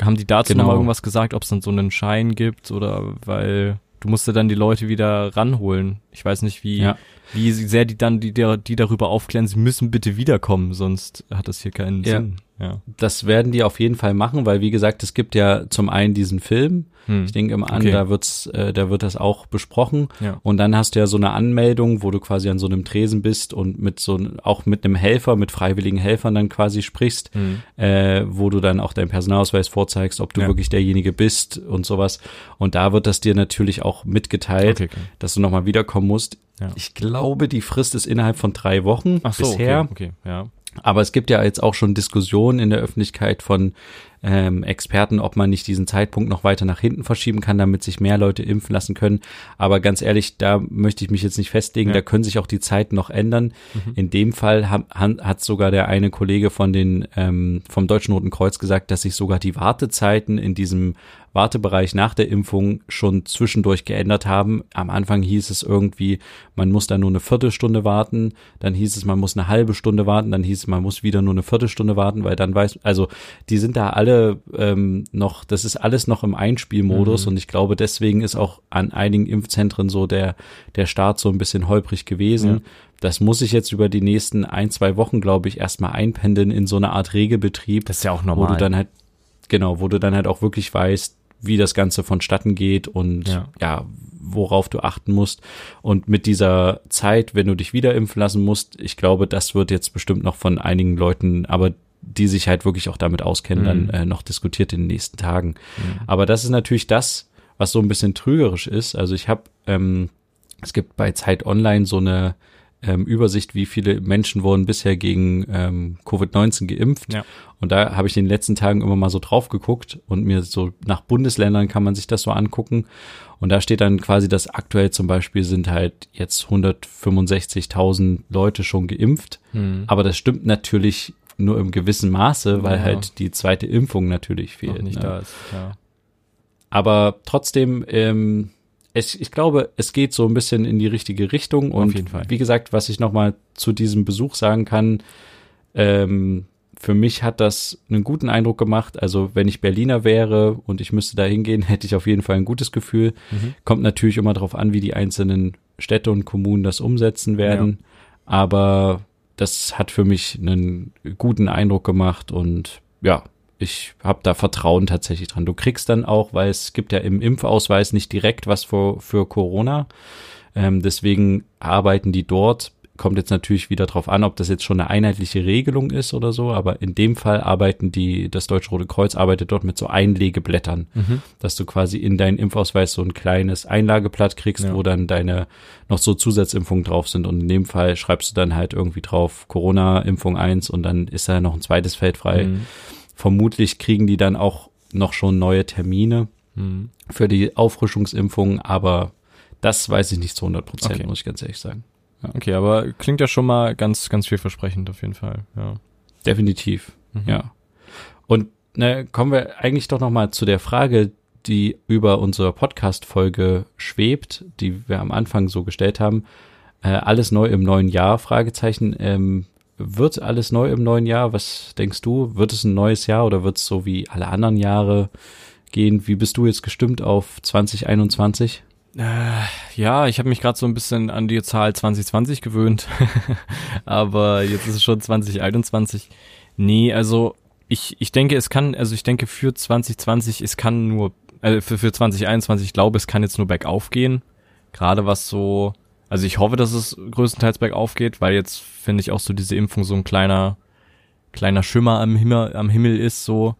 Haben die dazu Genau. noch mal irgendwas gesagt, ob es dann so einen Schein gibt oder weil du musst ja dann die Leute wieder ranholen. Ich weiß nicht, wie, Ja. Wie sehr die dann die, die darüber aufklären, sie müssen bitte wiederkommen, sonst hat das hier keinen Ja. Sinn. Ja. Das werden die auf jeden Fall machen, weil wie gesagt, es gibt ja zum einen diesen Film. Hm. Ich denke immer an, Okay. da wird's, äh, da wird das auch besprochen. Ja. Und dann hast du ja so eine Anmeldung, wo du quasi an so einem Tresen bist und mit so auch mit einem Helfer, mit freiwilligen Helfern dann quasi sprichst, Hm. äh, wo du dann auch deinen Personalausweis vorzeigst, ob du Ja. wirklich derjenige bist und sowas. Und da wird das dir natürlich auch mitgeteilt, Okay, okay. dass du nochmal wiederkommen musst. Ja. Ich glaube, die Frist ist innerhalb von drei Wochen Ach so, bisher. okay, okay, ja. Aber es gibt ja jetzt auch schon Diskussionen in der Öffentlichkeit von ähm, Experten, ob man nicht diesen Zeitpunkt noch weiter nach hinten verschieben kann, damit sich mehr Leute impfen lassen können. Aber ganz ehrlich, da möchte ich mich jetzt nicht festlegen. Ja. Da können sich auch die Zeiten noch ändern. Mhm. In dem Fall ha, hat sogar der eine Kollege von den ähm, vom Deutschen Roten Kreuz gesagt, dass sich sogar die Wartezeiten in diesem Wartebereich nach der Impfung schon zwischendurch geändert haben. Am Anfang hieß es irgendwie, man muss da nur eine Viertelstunde warten, dann hieß es, man muss eine halbe Stunde warten, dann hieß es, man muss wieder nur eine Viertelstunde warten, weil dann weiß, also die sind da alle ähm, noch, das ist alles noch im Einspielmodus Mhm. und ich glaube, deswegen ist auch an einigen Impfzentren so der, der Start so ein bisschen holprig gewesen. Ja. Das muss ich jetzt über die nächsten ein, zwei Wochen, glaube ich, erstmal einpendeln in so eine Art Regelbetrieb Das ist ja auch wo normal. du dann halt, genau, wo du dann halt auch wirklich weißt, wie das Ganze vonstatten geht und Ja. ja. worauf du achten musst. Und mit dieser Zeit, wenn du dich wieder impfen lassen musst, ich glaube, das wird jetzt bestimmt noch von einigen Leuten, aber die sich halt wirklich auch damit auskennen, Mhm. dann äh, noch diskutiert in den nächsten Tagen. Mhm. Aber das ist natürlich das, was so ein bisschen trügerisch ist. Also ich habe, ähm, es gibt bei Zeit Online so eine ähm, Übersicht, wie viele Menschen wurden bisher gegen ähm, Covid-19 geimpft. Ja. Und da habe ich in den letzten Tagen immer mal so drauf geguckt und mir so nach Bundesländern kann man sich das so angucken. Und da steht dann quasi, dass aktuell zum Beispiel sind halt jetzt 165.000 Leute schon geimpft. Hm. Aber das stimmt natürlich nur im gewissen Maße, weil Ja. halt die zweite Impfung natürlich fehlt. nicht ne? da ist. Ja. Aber trotzdem, ähm, es, ich glaube, es geht so ein bisschen in die richtige Richtung. Und wie gesagt, was ich nochmal zu diesem Besuch sagen kann, ähm, für mich hat das einen guten Eindruck gemacht. Also wenn ich Berliner wäre und ich müsste da hingehen, hätte ich auf jeden Fall ein gutes Gefühl. Mhm. Kommt natürlich immer darauf an, wie die einzelnen Städte und Kommunen das umsetzen werden. Aber das hat für mich einen guten Eindruck gemacht und ja, ich habe da Vertrauen tatsächlich dran. Du kriegst dann auch, weil es gibt ja im Impfausweis nicht direkt was für, für Corona. Ähm, deswegen arbeiten die dort. Kommt jetzt natürlich wieder drauf an, ob das jetzt schon eine einheitliche Regelung ist oder so, aber in dem Fall arbeiten die, das Deutsche Rote Kreuz arbeitet dort mit so Einlegeblättern, Mhm. dass du quasi in deinen Impfausweis so ein kleines Einlageblatt kriegst, Ja. wo dann deine noch so Zusatzimpfungen drauf sind und in dem Fall schreibst du dann halt irgendwie drauf Corona-Impfung 1 und dann ist da noch ein zweites Feld frei. Mhm. Vermutlich kriegen die dann auch noch schon neue Termine Mhm. für die Auffrischungsimpfung, aber das weiß ich nicht zu 100 Prozent, Okay. muss ich ganz ehrlich sagen. Okay, aber klingt ja schon mal ganz, ganz vielversprechend auf jeden Fall. Ja. Definitiv, Mhm. ja. Und ne, kommen wir eigentlich doch noch mal zu der Frage, die über unsere Podcast-Folge schwebt, die wir am Anfang so gestellt haben. Äh, alles neu im neuen Jahr? Fragezeichen. Ähm, wird alles neu im neuen Jahr? Was denkst du? Wird es ein neues Jahr oder wird es so wie alle anderen Jahre gehen? Wie bist du jetzt gestimmt auf 2021? Äh, ja, ich habe mich gerade so ein bisschen an die Zahl 2020 gewöhnt, aber jetzt ist es schon 2021. Nee, also ich, ich denke, es kann, also ich denke für 2020, es kann nur, äh, für, für 2021, ich glaube, es kann jetzt nur bergauf gehen. Gerade was so, also ich hoffe, dass es größtenteils bergauf geht, weil jetzt finde ich auch so diese Impfung so ein kleiner, kleiner Schimmer am Himmel, am Himmel ist so.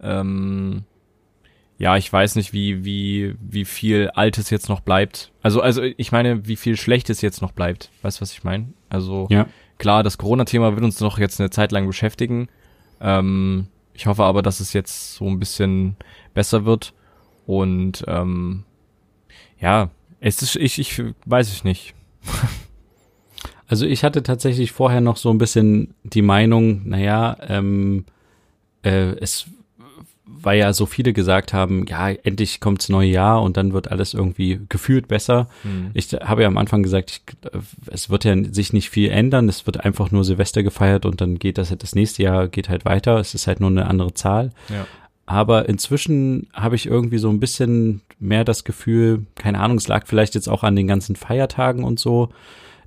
Ähm, ja, ich weiß nicht, wie, wie, wie viel Altes jetzt noch bleibt. Also, also ich meine, wie viel Schlechtes jetzt noch bleibt. Weißt du, was ich meine? Also Ja. klar, das Corona-Thema wird uns noch jetzt eine Zeit lang beschäftigen. Ähm, ich hoffe aber, dass es jetzt so ein bisschen besser wird. Und ähm, ja, es ist, ich, ich weiß ich nicht. Also ich hatte tatsächlich vorher noch so ein bisschen die Meinung, naja, ähm, äh, es weil ja so viele gesagt haben, ja, endlich kommt's neue Jahr und dann wird alles irgendwie gefühlt besser. Hm. Ich habe ja am Anfang gesagt, ich, es wird ja sich nicht viel ändern, es wird einfach nur Silvester gefeiert und dann geht das das nächste Jahr geht halt weiter, es ist halt nur eine andere Zahl. Ja. Aber inzwischen habe ich irgendwie so ein bisschen mehr das Gefühl, keine Ahnung, es lag vielleicht jetzt auch an den ganzen Feiertagen und so,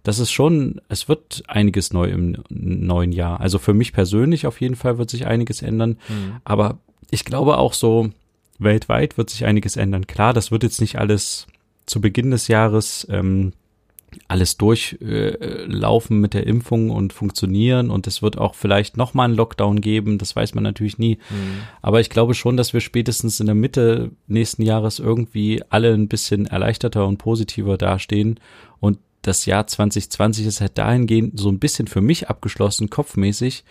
dass es schon, es wird einiges neu im neuen Jahr. Also für mich persönlich auf jeden Fall wird sich einiges ändern. Hm. Aber ich glaube auch so, weltweit wird sich einiges ändern. Klar, das wird jetzt nicht alles zu Beginn des Jahres ähm, alles durchlaufen äh, mit der Impfung und funktionieren und es wird auch vielleicht nochmal einen Lockdown geben, das weiß man natürlich nie. Hm. Aber ich glaube schon, dass wir spätestens in der Mitte nächsten Jahres irgendwie alle ein bisschen erleichterter und positiver dastehen. Und das Jahr 2020 ist halt dahingehend so ein bisschen für mich abgeschlossen, kopfmäßig,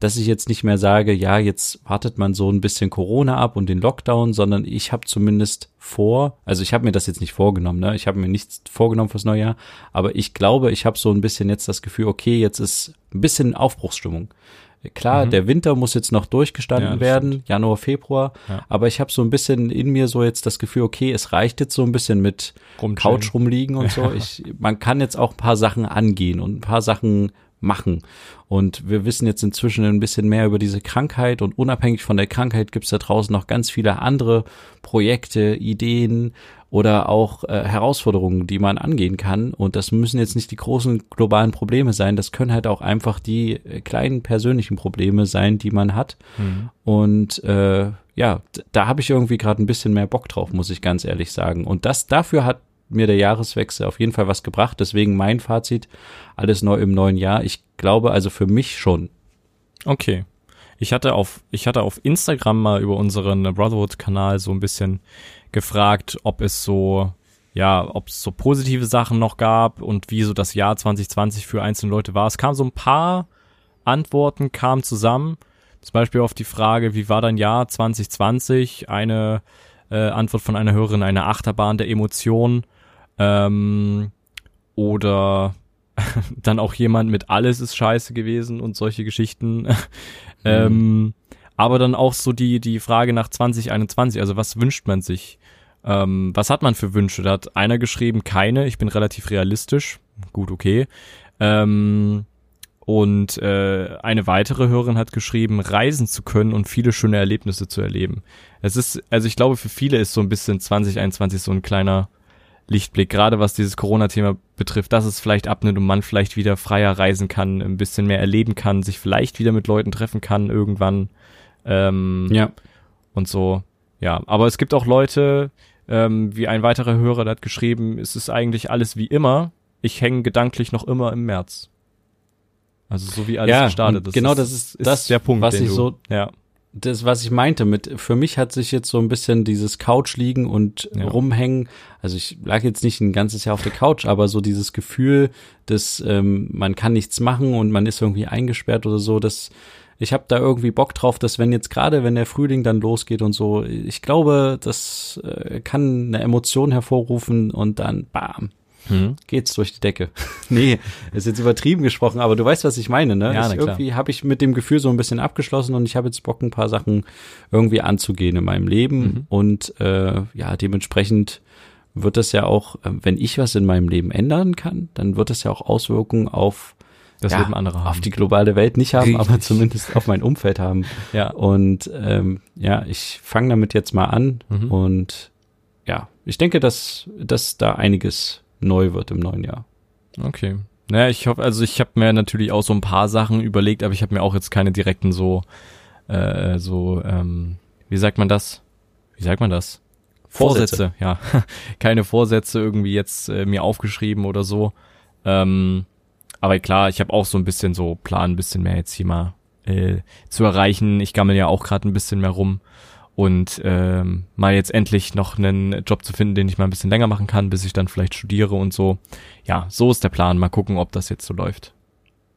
dass ich jetzt nicht mehr sage, ja, jetzt wartet man so ein bisschen Corona ab und den Lockdown, sondern ich habe zumindest vor, also ich habe mir das jetzt nicht vorgenommen, ne? ich habe mir nichts vorgenommen fürs neue Jahr, aber ich glaube, ich habe so ein bisschen jetzt das Gefühl, okay, jetzt ist ein bisschen Aufbruchsstimmung. Klar, Mhm. der Winter muss jetzt noch durchgestanden Ja, werden, Januar, Februar, Ja. aber ich habe so ein bisschen in mir so jetzt das Gefühl, okay, es reicht jetzt so ein bisschen mit. Couch rumliegen und so. Ich, man kann jetzt auch ein paar Sachen angehen und ein paar Sachen machen. Und wir wissen jetzt inzwischen ein bisschen mehr über diese Krankheit und unabhängig von der Krankheit gibt es da draußen noch ganz viele andere Projekte, Ideen oder auch äh, Herausforderungen, die man angehen kann. Und das müssen jetzt nicht die großen globalen Probleme sein. Das können halt auch einfach die äh, kleinen persönlichen Probleme sein, die man hat. Hm. Und äh, ja, da habe ich irgendwie gerade ein bisschen mehr Bock drauf, muss ich ganz ehrlich sagen. Und das dafür hat mir der Jahreswechsel auf jeden Fall was gebracht. Deswegen mein Fazit, alles neu im neuen Jahr. Ich glaube also für mich schon. Okay. Ich hatte auf, ich hatte auf Instagram mal über unseren Brotherhood-Kanal so ein bisschen gefragt, ob es so, ja, ob es so positive Sachen noch gab und wie so das Jahr 2020 für einzelne Leute war. Es kam so ein paar Antworten kamen zusammen. Zum Beispiel auf die Frage, wie war dein Jahr 2020? Eine äh, Antwort von einer Hörerin, eine Achterbahn der Emotionen. Ähm, oder dann auch jemand mit alles ist scheiße gewesen und solche Geschichten. Mhm. ähm, aber dann auch so die, die Frage nach 2021, also was wünscht man sich? Ähm, was hat man für Wünsche? Da hat einer geschrieben, keine, ich bin relativ realistisch. Gut, okay. Ähm, und äh, eine weitere Hörerin hat geschrieben, reisen zu können und viele schöne Erlebnisse zu erleben. Es ist, also ich glaube, für viele ist so ein bisschen 2021 so ein kleiner Lichtblick, gerade was dieses Corona-Thema betrifft, dass es vielleicht abnimmt und man vielleicht wieder freier reisen kann, ein bisschen mehr erleben kann, sich vielleicht wieder mit Leuten treffen kann irgendwann. Ähm, ja. Und so, ja. Aber es gibt auch Leute, ähm, wie ein weiterer Hörer, der hat geschrieben, es ist eigentlich alles wie immer. Ich hänge gedanklich noch immer im März. Also so wie alles ja, gestartet ist. Genau, das ist, ist das, der Punkt, was ich so, ja. Das, was ich meinte mit, für mich hat sich jetzt so ein bisschen dieses Couch liegen und ja. rumhängen. Also ich lag jetzt nicht ein ganzes Jahr auf der Couch, aber so dieses Gefühl, dass ähm, man kann nichts machen und man ist irgendwie eingesperrt oder so, das, ich habe da irgendwie Bock drauf, dass wenn jetzt gerade, wenn der Frühling dann losgeht und so, ich glaube, das äh, kann eine Emotion hervorrufen und dann bam, hm. geht's durch die Decke. nee, ist jetzt übertrieben gesprochen, aber du weißt, was ich meine, ne? Ja, ich, irgendwie habe ich mit dem Gefühl so ein bisschen abgeschlossen und ich habe jetzt Bock, ein paar Sachen irgendwie anzugehen in meinem Leben mhm. und äh, ja, dementsprechend wird das ja auch, äh, wenn ich was in meinem Leben ändern kann, dann wird das ja auch Auswirkungen auf das ja, Leben anderer haben. Auf die globale Welt nicht haben, Richtig. aber zumindest auf mein Umfeld haben. ja. Und ähm, ja, ich fange damit jetzt mal an mhm. und ja, ich denke, dass, dass da einiges neu wird im neuen Jahr. Okay. Naja, ich hoffe, also ich habe mir natürlich auch so ein paar Sachen überlegt, aber ich habe mir auch jetzt keine direkten so, äh, so, ähm, wie sagt man das? Wie sagt man das? Vorsätze, Vorsätze ja. keine Vorsätze irgendwie jetzt äh, mir aufgeschrieben oder so. Ähm, aber klar, ich habe auch so ein bisschen so Plan, ein bisschen mehr jetzt hier mal äh, zu erreichen. Ich gammel ja auch gerade ein bisschen mehr rum und ähm, mal jetzt endlich noch einen Job zu finden, den ich mal ein bisschen länger machen kann, bis ich dann vielleicht studiere und so. Ja, so ist der Plan. Mal gucken, ob das jetzt so läuft.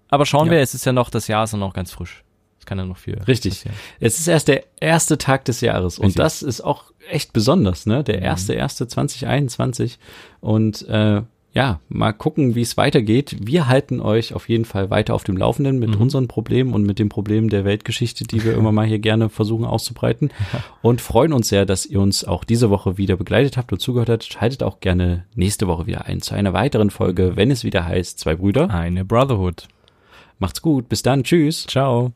Aber schauen ja. wir, es ist ja noch, das Jahr ist ja noch ganz frisch. Es kann ja noch viel. Richtig. Passieren. Es ist erst der erste Tag des Jahres Richtig. und das ist auch echt besonders, ne? Der mhm. erste, erste 2021 und äh, ja, mal gucken, wie es weitergeht. Wir halten euch auf jeden Fall weiter auf dem Laufenden mit mhm. unseren Problemen und mit den Problemen der Weltgeschichte, die wir immer mal hier gerne versuchen auszubreiten. Und freuen uns sehr, dass ihr uns auch diese Woche wieder begleitet habt und zugehört habt. Schaltet auch gerne nächste Woche wieder ein zu einer weiteren Folge, wenn es wieder heißt, zwei Brüder. Eine Brotherhood. Macht's gut. Bis dann. Tschüss. Ciao.